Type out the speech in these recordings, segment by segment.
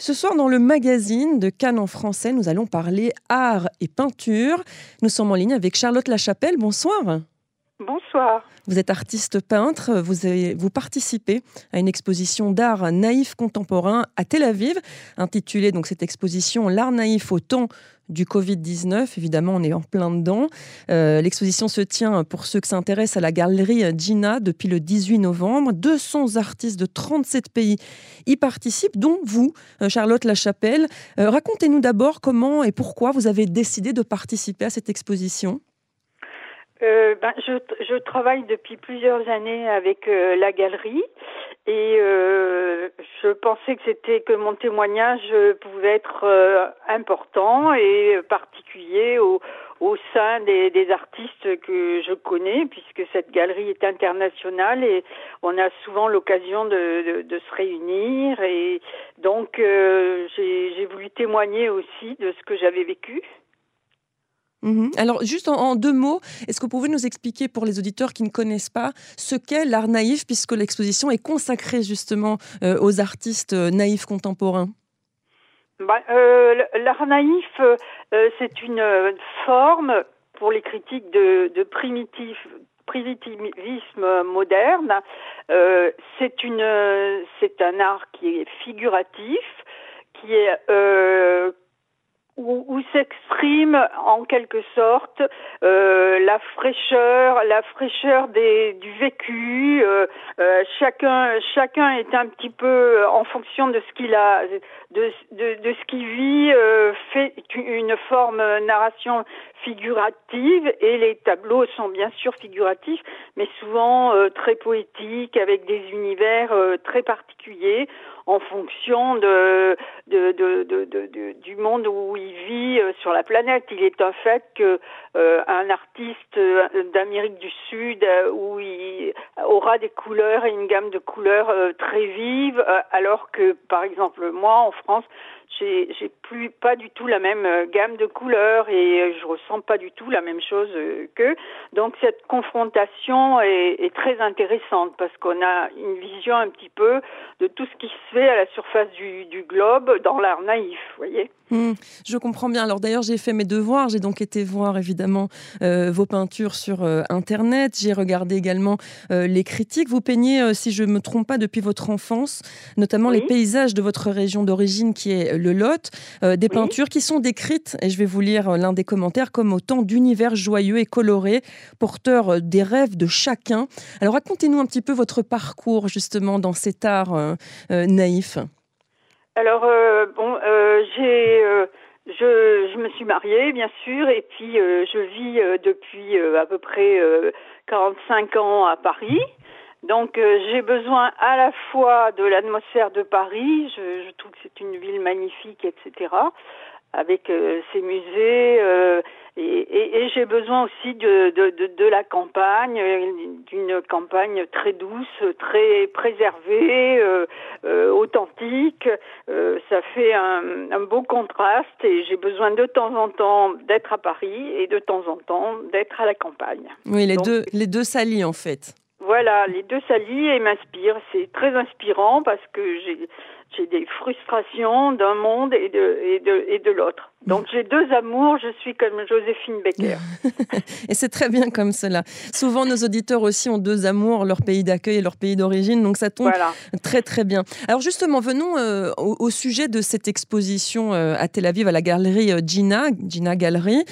Ce soir, dans le magazine de Cannes en français, nous allons parler art et peinture. Nous sommes en ligne avec Charlotte Lachapelle. Bonsoir. Bonsoir. Vous êtes artiste peintre, vous, vous participez à une exposition d'art naïf contemporain à Tel Aviv, intitulée donc cette exposition L'art naïf au temps du Covid-19. Évidemment, on est en plein dedans. Euh, l'exposition se tient, pour ceux qui s'intéressent, à la galerie Gina depuis le 18 novembre. 200 artistes de 37 pays y participent, dont vous, euh, Charlotte Lachapelle. Euh, racontez-nous d'abord comment et pourquoi vous avez décidé de participer à cette exposition. Euh, ben, je, je, travaille depuis plusieurs années avec euh, la galerie et euh, je pensais que c'était que mon témoignage pouvait être important et particulier au, au sein des, des, artistes que je connais puisque cette galerie est internationale et on a souvent l'occasion de, de, de, se réunir et donc j'ai voulu témoigner aussi de ce que j'avais vécu. Mhm. Alors, juste en, deux mots, est-ce que vous pouvez nous expliquer pour les auditeurs qui ne connaissent pas ce qu'est l'art naïf, puisque l'exposition est consacrée justement euh, aux artistes euh, naïfs contemporains? Bah, euh, L'art naïf, c'est une forme pour les critiques de, de primitivisme moderne. c'est une, c'est un art qui est figuratif, qui est où, s'exprime en quelque sorte euh, la fraîcheur, la fraîcheur des, du vécu. Euh, euh, chacun, est un petit peu en fonction de ce qu'il a, de, de, de ce qu'il vit, fait une forme narration figurative et les tableaux sont bien sûr figuratifs, mais souvent très poétiques avec des univers très particuliers en fonction de, de, de, du monde où il vit euh, sur la planète. Il est un fait que euh, un artiste euh, d'Amérique du Sud où il aura des couleurs et une gamme de couleurs très vives, alors que par exemple moi en France j'ai plus pas du tout la même euh, gamme de couleurs et euh, je ressens pas du tout la même chose euh, qu'eux. Donc cette confrontation est, est très intéressante parce qu'on a une vision un petit peu de tout ce qui se fait à la surface du, du globe dans l'art naïf, voyez. Mmh, je comprends bien. Alors d'ailleurs, j'ai fait mes devoirs. J'ai donc été voir évidemment euh, vos peintures sur euh, Internet. J'ai regardé également euh, les critiques. Vous peignez, si je ne me trompe pas, depuis votre enfance, notamment les paysages de votre région d'origine qui est le Lot. des peintures qui sont décrites, et je vais vous lire l'un des commentaires, comme autant d'univers joyeux et colorés, porteurs des rêves de chacun. Alors racontez-nous un petit peu votre parcours justement dans cet art naïf. Alors euh, bon, euh, j'ai euh, je, me suis mariée, bien sûr, et puis je vis depuis à peu près 45 ans à Paris. Donc j'ai besoin à la fois de l'atmosphère de Paris, je, trouve que c'est une ville magnifique, etc., avec ses musées, et, et, j'ai besoin aussi de, de, de, de la campagne, d'une campagne très douce, très préservée, euh, euh, authentique. Euh, ça fait un, un, beau contraste et j'ai besoin de temps en temps d'être à Paris et de temps en temps d'être à la campagne. Oui, les, deux, les deux s'allient en fait. Voilà, les deux s'allient et m'inspirent. C'est très inspirant parce que j'ai j'ai des frustrations d'un monde et de, et de, et de l'autre. Donc j'ai deux amours, je suis comme Joséphine Becker. et c'est très bien comme cela. Souvent nos auditeurs aussi ont deux amours, leur pays d'accueil et leur pays d'origine, donc ça tombe très très bien. Alors justement, venons euh, au, sujet de cette exposition euh, à Tel Aviv à la galerie euh, Gina, Gina Gallery,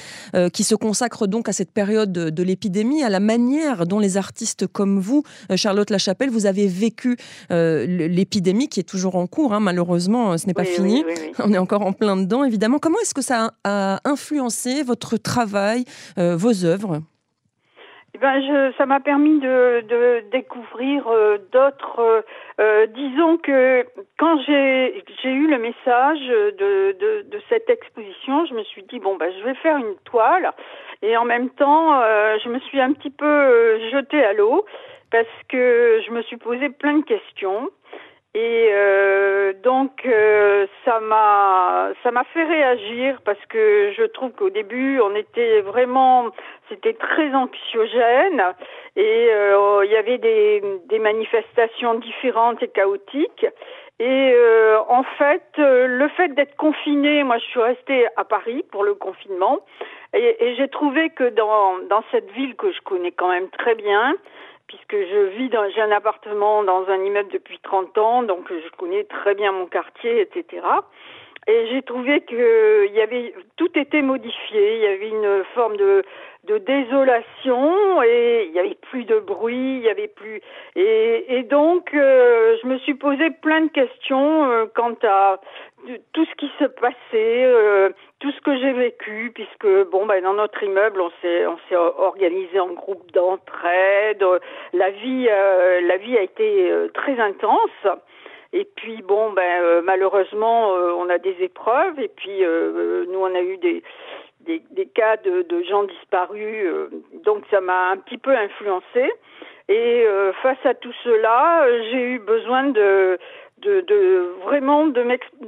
qui se consacre donc à cette période de, l'épidémie, à la manière dont les artistes comme vous, Charlotte Lachapelle, vous avez vécu l'épidémie qui est toujours en cours, hein, malheureusement, ce n'est pas fini. On est encore en plein dedans, évidemment. Comment est-ce ça a influencé votre travail, euh, vos œuvres? Eh ben, ça m'a permis de, découvrir euh, d'autres. Euh, disons que quand j'ai eu le message de, cette exposition, je me suis dit bon ben je vais faire une toile et en même temps je me suis un petit peu jetée à l'eau parce que je me suis posé plein de questions. Et euh, donc euh, ça m'a ça m'a fait réagir parce que je trouve qu'au début on était vraiment c'était très anxiogène et euh, il y avait des, des manifestations différentes et chaotiques. Et euh, en fait, euh, le fait d'être confiné, moi je suis restée à Paris pour le confinement, et, j'ai trouvé que dans, dans cette ville que je connais quand même très bien, puisque je vis dans, j'ai un appartement dans un immeuble depuis 30 ans, donc je connais très bien mon quartier, etc. Et j'ai trouvé que y avait tout était modifié. Il y avait une forme de, de désolation et il y avait plus de bruit, il y avait plus et, et donc euh, je me suis posé plein de questions euh, quant à tout ce qui se passait, euh, tout ce que j'ai vécu, puisque bon ben dans notre immeuble on s'est on s'est organisé en groupe d'entraide, la vie la vie a été très intense. Et puis bon, ben euh, malheureusement, euh, on a des épreuves. Et puis euh, nous, on a eu des des, des cas de, de, gens disparus. donc ça m'a un petit peu influencé. Et face à tout cela, j'ai eu besoin de de, de vraiment de,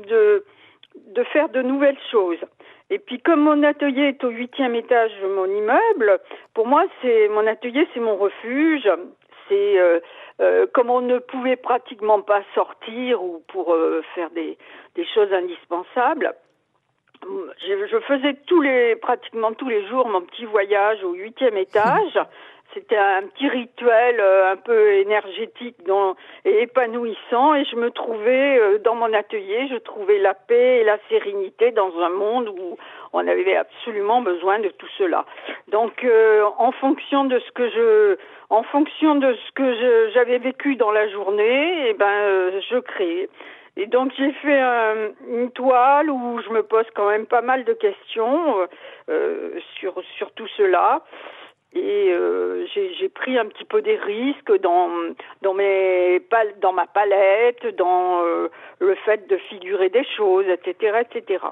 de de faire de nouvelles choses. Et puis comme mon atelier est au huitième étage de mon immeuble, pour moi c'est mon atelier, c'est mon refuge, c'est euh, comme on ne pouvait pratiquement pas sortir ou pour euh, faire des, des, choses indispensables, je, je, faisais tous les, pratiquement tous les jours mon petit voyage au huitième étage. C'était un petit rituel euh, un peu énergétique et épanouissant et je me trouvais dans mon atelier, je trouvais la paix et la sérénité dans un monde où on avait absolument besoin de tout cela. Donc en fonction de ce que je en fonction de ce que j'avais vécu dans la journée, et eh ben, euh, je crée. Et donc j'ai fait une toile où je me pose quand même pas mal de questions euh, euh sur sur tout cela. Et euh, j'ai pris un petit peu des risques dans dans mes dans ma palette, dans euh, le fait de figurer des choses, etc., etc.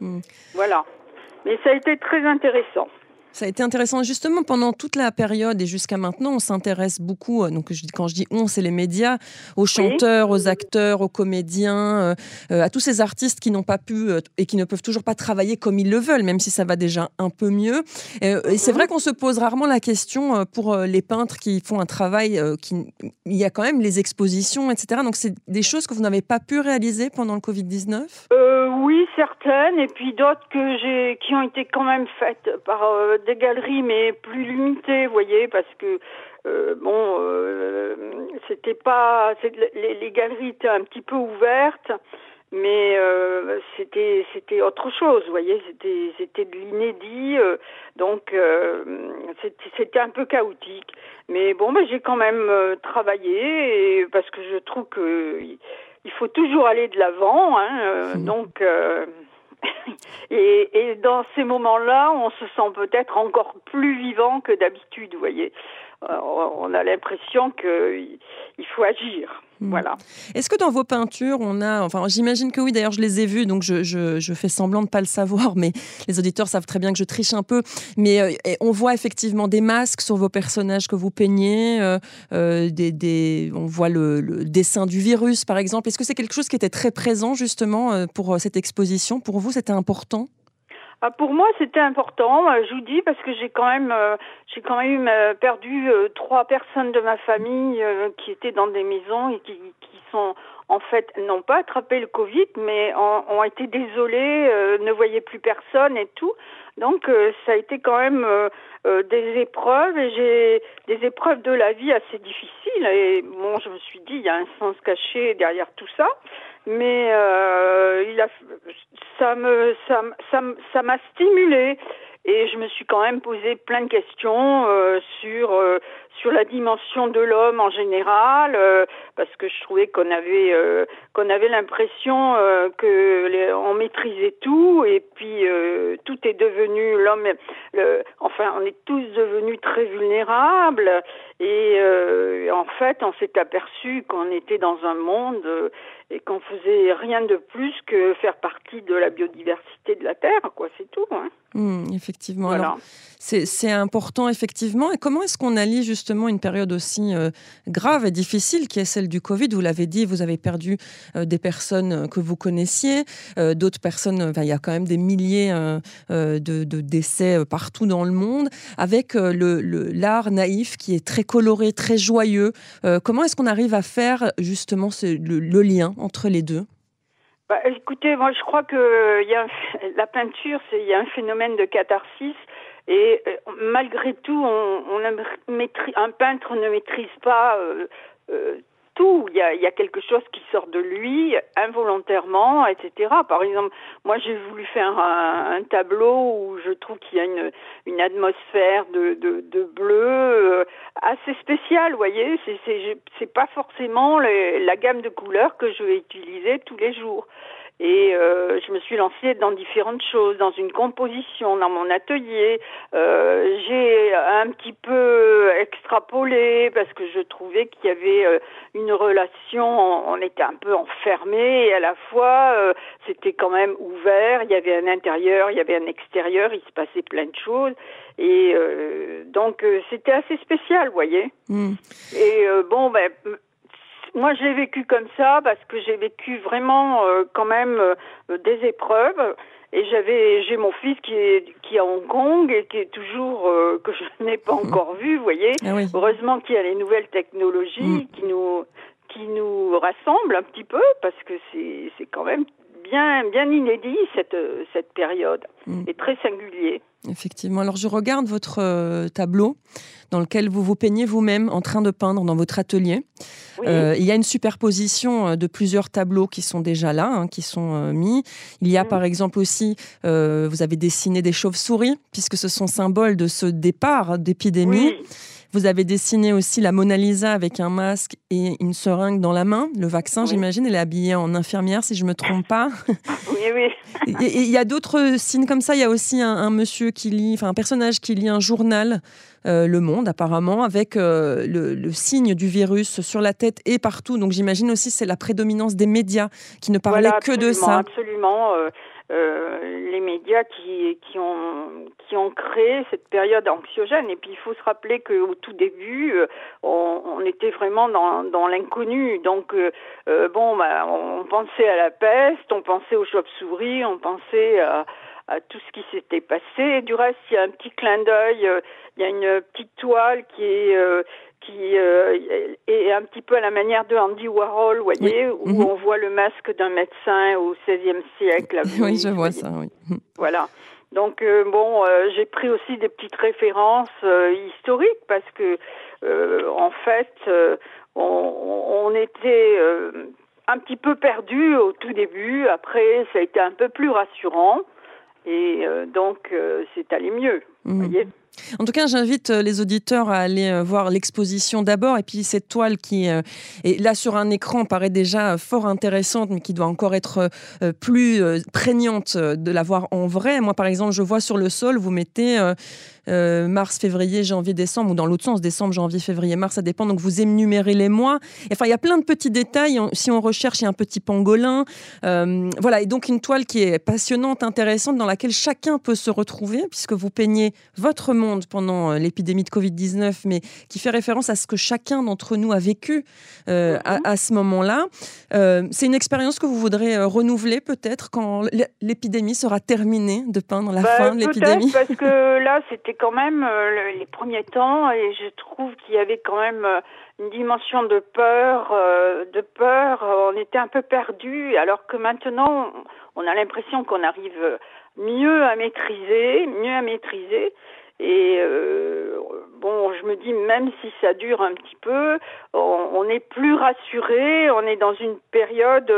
Hmm. Voilà. Mais ça a été très intéressant. Ça a été intéressant. Justement, pendant toute la période et jusqu'à maintenant, on s'intéresse beaucoup, euh, donc quand je dis on, c'est les médias, aux chanteurs, aux acteurs, aux comédiens, euh, euh, à tous ces artistes qui n'ont pas pu et qui ne peuvent toujours pas travailler comme ils le veulent, même si ça va déjà un peu mieux. Et, c'est vrai qu'on se pose rarement la question pour les peintres qui font un travail, qui, il y a quand même les expositions, etc. Donc c'est des choses que vous n'avez pas pu réaliser pendant le Covid-19 Oui, certaines, et puis d'autres que j'ai, qui ont été quand même faites par des galeries, mais plus limitées, vous voyez, parce que euh, bon, euh, c'était pas, les, les, galeries étaient un petit peu ouvertes, mais euh, c'était c'était autre chose, vous voyez, c'était c'était de l'inédit, donc c'était un peu chaotique. Mais bon, ben j'ai quand même travaillé et, parce que je trouve que il faut toujours aller de l'avant, hein, donc. Et, et, dans ces moments-là, on se sent peut-être encore plus vivant que d'habitude, vous voyez. Euh, on a l'impression qu'il faut agir. Hmm. Voilà. Est-ce que dans vos peintures, on a, enfin, j'imagine que oui. D'ailleurs, je les ai vues, donc je, je, je, fais semblant de pas le savoir, mais les auditeurs savent très bien que je triche un peu. Mais euh, on voit effectivement des masques sur vos personnages que vous peignez. Euh, des, des, on voit le, le, dessin du virus, par exemple. Est-ce que c'est quelque chose qui était très présent justement pour cette exposition? Pour vous, c'était important? Ah, pour moi, c'était important. Euh, je vous dis parce que j'ai quand même, euh, j'ai quand même euh, perdu trois personnes de ma famille qui étaient dans des maisons et qui, qui sont en fait n'ont pas attrapé le Covid, mais ont, ont été désolés, ne voyaient plus personne et tout. Donc ça a été quand même des épreuves et j'ai des épreuves de la vie assez difficiles. Et bon, je me suis dit, il y a un sens caché derrière tout ça mais euh, il a, ça me, ça, ça, ça m'a stimulé et je me suis quand même posé plein de questions euh, sur euh, sur la dimension de l'homme en général euh, parce que je trouvais qu'on avait euh, qu'on avait l'impression que les, on maîtrisait tout et puis tout est devenu l'homme enfin on est tous devenus très vulnérables et en fait on s'est aperçu qu'on était dans un monde et qu'on faisait rien de plus que faire partie de la biodiversité de la Terre, quoi, c'est tout. Hein. Mmh, effectivement. C'est important, effectivement. Et comment est-ce qu'on allie justement une période aussi grave et difficile qui est celle du Covid? Vous l'avez dit, vous avez perdu des personnes que vous connaissiez, d'autres personnes, il y a quand même des milliers de, décès partout dans le monde, avec le l'art naïf qui est très coloré, très joyeux. comment est-ce qu'on arrive à faire justement le lien entre les deux? Bah, écoutez, moi je crois que y a la peinture, c'est il y a un phénomène de catharsis et euh, malgré tout, on, on un peintre ne maîtrise pas euh, euh, il y a, il y a quelque chose qui sort de lui involontairement, etc. Par exemple, moi j'ai voulu faire un, tableau où je trouve qu'il y a une, une atmosphère de, de, bleu euh, assez spéciale, vous voyez. C'est, c'est, c'est pas forcément la gamme de couleurs que je vais utiliser tous les jours. Et euh, je me suis lancée dans différentes choses, dans une composition, dans mon atelier. Euh, j'ai un petit peu extrapolé parce que je trouvais qu'il y avait euh, une relation, on, était un peu enfermé et à la fois euh, c'était quand même ouvert. Il y avait un intérieur, il y avait un extérieur, il se passait plein de choses. Et euh, donc c'était assez spécial, vous voyez. Mm. Et bon, ben moi, j'ai vécu comme ça parce que j'ai vécu vraiment euh, quand même euh, des épreuves. Et j'avais, j'ai mon fils qui est qui est à Hong Kong et qui est toujours euh, que je n'ai pas encore vu, vous voyez. Ah Heureusement qu'il y a les nouvelles technologies mm. qui nous qui nous rassemblent un petit peu parce que c'est c'est quand même bien bien inédit cette cette période mm. et très singulier. Effectivement. Alors je regarde votre tableau dans lequel vous vous peignez vous-même en train de peindre dans votre atelier. Euh, il y a une superposition euh, de plusieurs tableaux qui sont déjà là, hein, qui sont euh, mis. Il y a par exemple aussi, vous avez dessiné des chauves-souris, puisque ce sont symboles de ce départ d'épidémie. Vous avez dessiné aussi la Mona Lisa avec un masque et une seringue dans la main. Le vaccin, j'imagine, elle est habillée en infirmière, si je ne me trompe pas. Oui, oui. Et il y a d'autres signes comme ça. Il y a aussi un, monsieur qui lit, enfin un personnage qui lit un journal, euh, Le Monde apparemment, avec euh, le, signe du virus sur la tête et partout. Donc j'imagine aussi c'est la prédominance des médias qui ne parlaient que de ça. Absolument. Euh, euh, les médias qui, qui, ont, qui ont créé cette période anxiogène. Et puis il faut se rappeler qu'au tout début, euh, on, on, était vraiment dans, dans l'inconnu. Donc euh, bon, bah, on pensait à la peste, on pensait aux chauves-souris, on pensait à, à tout ce qui s'était passé. Du reste, il y a un petit clin d'œil, il y a une petite toile qui est qui euh, est un petit peu à la manière de Andy Warhol, voyez, où mhm. on voit le masque d'un médecin au XVIe siècle. oui, je vois ça, oui. Mhm. Voilà. Donc euh, bon, euh, j'ai pris aussi des petites références historiques parce que en fait, on, on, était un petit peu perdu au tout début. Après, ça a été un peu plus rassurant et donc c'est allé mieux. Mhm. voyez. En tout cas, j'invite euh, les auditeurs à aller euh, voir l'exposition d'abord et puis cette toile qui euh, est là sur un écran paraît déjà fort intéressante mais qui doit encore être plus prégnante de la voir en vrai. Moi, par exemple, je vois sur le sol, vous mettez euh, mars, février, janvier, décembre, ou dans l'autre sens, décembre, janvier, février, mars, ça dépend. Donc vous énumérez les mois. Enfin, il y a plein de petits détails. Si on recherche, il y a un petit pangolin. Euh, voilà, et donc une toile qui est passionnante, intéressante, dans laquelle chacun peut se retrouver, puisque vous peignez votre monde pendant euh, l'épidémie de Covid-19, mais qui fait référence à ce que chacun d'entre nous a vécu mhm. à, ce moment-là. C'est une expérience que vous voudrez renouveler peut-être quand l'épidémie sera terminée de peindre la bah, fin de l'épidémie Parce que là, c'était quand même euh, les premiers temps et je trouve qu'il y avait quand même euh, une dimension de peur, euh, de peur. On était un peu perdu, alors que maintenant, on a l'impression qu'on arrive mieux à maîtriser, mieux à maîtriser. Et bon, je me dis même si ça dure un petit peu, on, est plus rassuré. On est dans une période,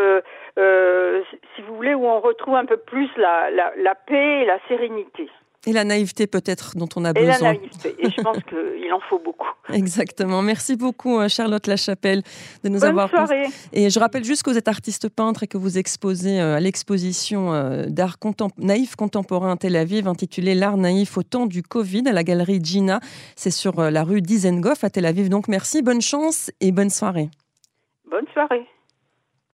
si vous voulez, où on retrouve un peu plus la, la, la paix et la sérénité. Et la naïveté peut-être dont on a besoin. Et la naïveté. Et je pense qu'il en faut beaucoup. Exactement. Merci beaucoup euh, Charlotte Lachapelle de nous Bonne avoir. Soirée. Et je rappelle juste que vous êtes artiste peintre et que vous exposez euh, à l'exposition euh, d'art naïf contemporain à Tel Aviv intitulée L'art naïf au temps du Covid à la galerie Gina. C'est sur la rue Dizengoff à Tel Aviv. Donc merci, bonne chance et bonne soirée. Bonne soirée.